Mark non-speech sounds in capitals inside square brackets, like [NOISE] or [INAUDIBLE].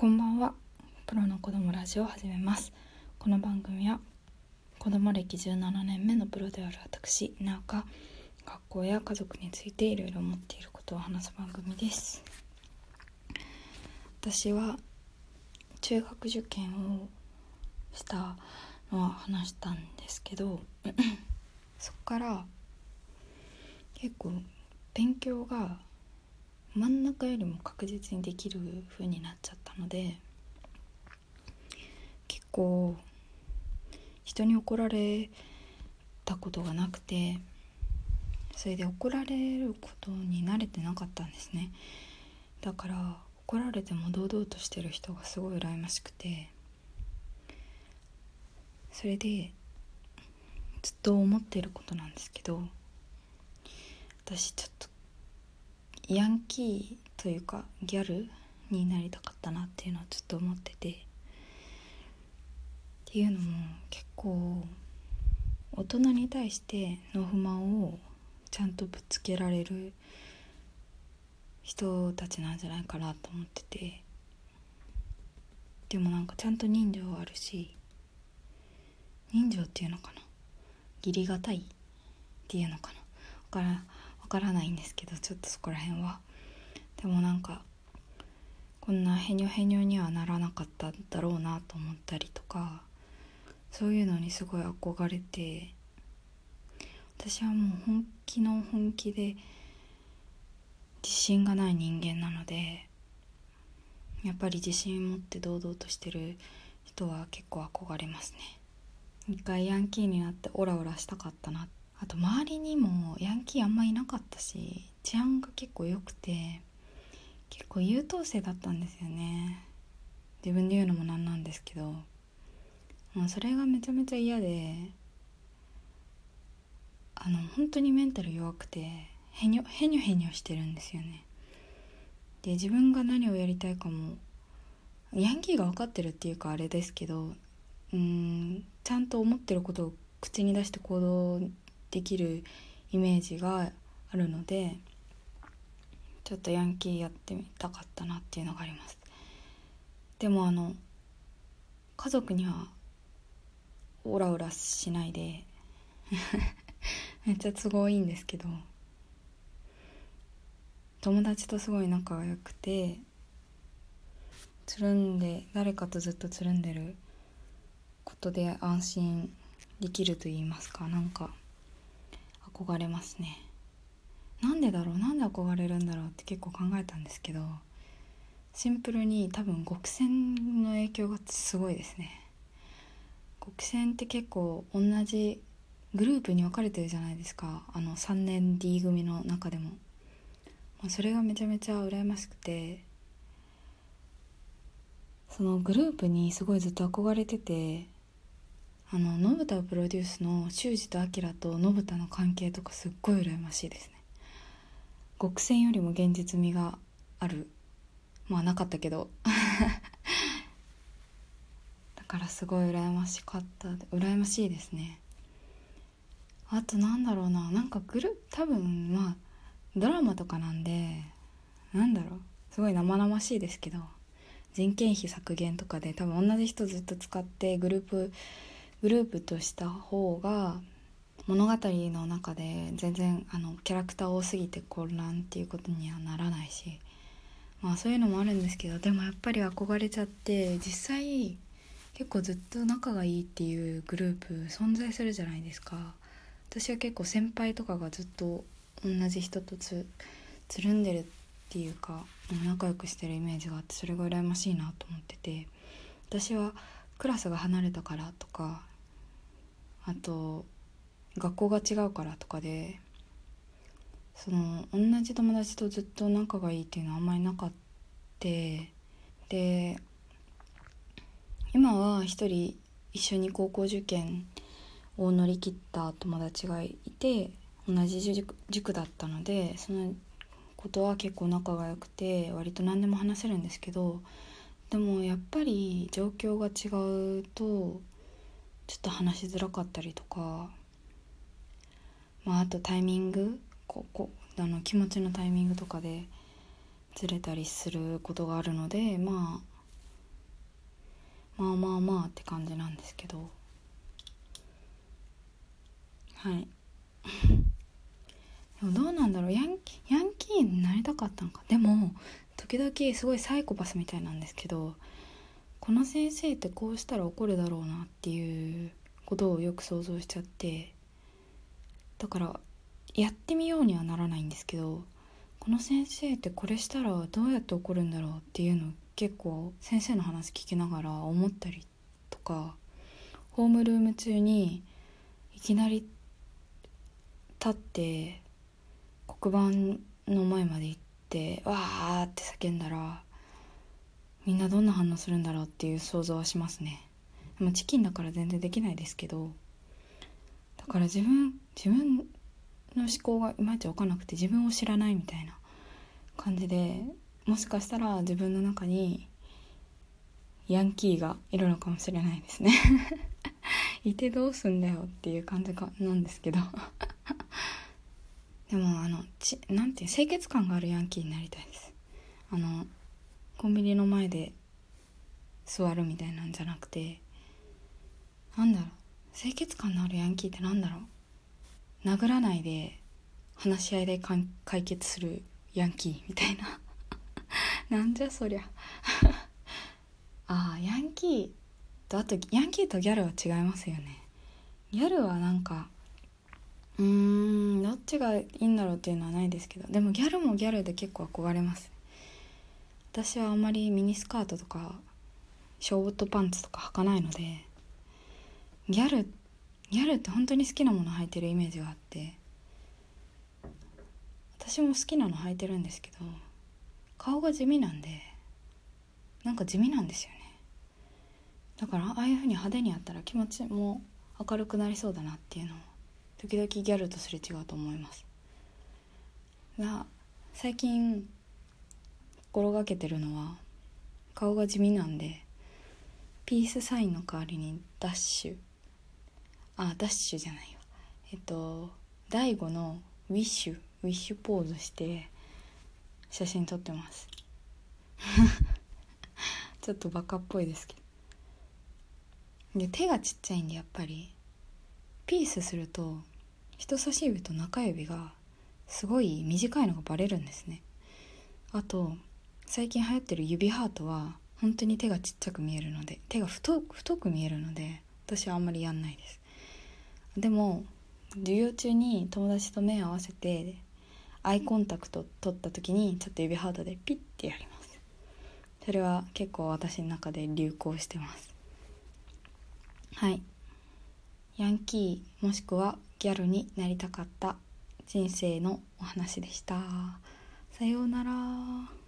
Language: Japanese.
こんばんは。プロの子供ラジオを始めます。この番組は子供歴17年目のプロである私なおが学校や家族についていろいろ思っていることを話す番組です。私は中学受験をしたのは話したんですけど [CLEARS THROAT] そこから結構勉強が真ん中よりも確実にできる風になっちゃったので結構人に怒られたことがなくてそれで怒られることに慣れてなかったんですね。だから怒られても堂々としてる人がすごい羨ましくてそれでずっと思ってることなんですけど私ちょっとヤンキーというかギャルになりたかったなっていうのはちょっと思ってて。っていうのも結構大人に対しての不満をちゃんとぶつけられる人たちなんじゃないかなと思ってて。でもなんかちゃんと人情あるし人情っていうのかな？義理がたいっていうのかな？分からからないんですけどちょっとそこら辺は。でもなんかこんなへにょへにょにはならなかっただろうなと思ったりとかそういうのにすごい憧れて私はもう本気の本気で自信がない人間なのでやっぱり自信持って堂々としてる人は結構憧れますね。一回ヤンキーになってオラオラしたかったなってあと周りにもヤンキーあんまいなかったし治安が結構良くて結構優等生だったんですよね。自分で言うのもなんなんですけど。もうそれがめちゃめちゃ嫌であの本当にメンタル弱くてへにょへにょへにょしてるんですよね。で自分が何をやりたいかもヤンキーが分かってるっていうかあれですけどうんちゃんと思ってることを口に出して行動できるイメージがあるのでちょっとヤンキーやってみたかったなっていうのがあります。でもあの家族にはオラオラしないで [LAUGHS] めっちゃ都合いいんですけど友達とすごい仲が良くてつるんで誰かとずっとつるんでることで安心できると言いますかなんか。憧れますね。なんでだろう？なんで憧れるんだろうって結構考えたんですけどシンプルに多分極戦の影響がすごいですね。極戦って結構同じグループに分かれてるじゃないですか。あの3年 D 組の中でも、まあ、それがめちゃめちゃ羨ましくて。そのグループにすごいずっと憧れててあの信太をプロデュースの修二と明と信太の関係とかすっごい羨ましいですね。極戦よりも現実味がある。まあなかったけど。[LAUGHS] だからすごい羨ましかった羨ましいですね。あとなんだろうな。なんかグル多分まあドラマとかなんでなんだろう。すごい生々しいですけど。人件費削減とかで多分同じ人ずっと使ってグループグループとした方が物語の中で全然あのキャラクター多すぎて混乱っていうことにはならないしまあそういうのもあるんですけどでもやっぱり憧れちゃって実際結構ずっと仲がいいっていうグループ存在するじゃないですか。私は結構先輩とかがずっと同じ人とつつるんでるっていうか仲良くしてるイメージがあってそれが羨ましいなと思ってて私はクラスが離れたからとかあと学校が違うからとかでその同じ友達とずっと仲がいいっていうのはあんまりなかってで今は一人一緒に高校受験を乗り切った友達がいて同じ塾だったのでそのことは結構仲が良くて割と何でも話せるんですけどでもやっぱり状況が違うとちょっと話しづらかったりとか、まあ、あとタイミング。ここあの気持ちのタイミングとかでずれたりすることがあるのでまあまあまあまあって感じなんですけど。はい。[LAUGHS] でもどうなんだろう。ヤンキーヤンキーになりたかったのか。でも時々すごいサイコパスみたいなんですけどこの先生ってこうしたら怒るだろうなっていうことをよく想像しちゃってだからやってみようにはならないんですけどこの先生ってこれしたらどうやって怒るんだろうっていうのを結構先生の話聞きながら思ったりとかホームルーム中にいきなり立って黒板の前まで行ってわーって叫んだらみんなどんな反応するんだろうっていう想像はしますね。でもチキンだから全然できないですけどだから自分自分の思考がいまいち分かんなくて自分を知らないみたいな感じでもしかしたら自分の中にヤンキーがいるのかもしれないですね。[LAUGHS] いてどうすんだよっていう感じかなんですけど。[LAUGHS] でもあのちなんていう清潔感があるヤンキーになりたいです。あのコンビニの前で座るみたいなんじゃなくてなんだろう清潔感のあるヤンキーってなんだろう。殴らないで話し合いで解決するヤンキーみたいな。[LAUGHS] なんじゃそりゃ。[LAUGHS] ああヤンキーとあとヤンキーとギャルは違いますよね。ギャルはなんかうーんどっちがいいんだろうっていうのはないですけどでもギャルもギャルで結構憧れます。私はあんまりミニスカートとかショートパンツとか履かないのでギャルギャルって本当に好きなもの履いてるイメージがあって私も好きなの履いてるんですけど顔が地味なんでなんか地味なんですよね。だからああいう風に派手にやったら気持ちも明るくなりそうだなっていうのを時々ギャルとすれ違うと思います。が最近心がけてるのは顔が地味なんでピースサインの代わりにダッシュ。あダッシュじゃないわ。えっと大悟のウィッシュ。ウィッシュポーズして写真撮ってます。[LAUGHS] ちょっとバカっぽいですけど。で手がちっちゃいんでやっぱり。ピースすると人差し指と中指がすごい短いのがバレるんですね。あと最近流行ってる指ハートは本当に手がちっちゃく見えるので手が太太く見えるので私はあんまりやんないです。でも授業中に友達と目を合わせてアイコンタクト取った時にちょっと指ハートでピッてやります。それは結構私の中で流行してます。はい。ヤンキーもしくはギャルになりたかった人生のお話でした。さようなら。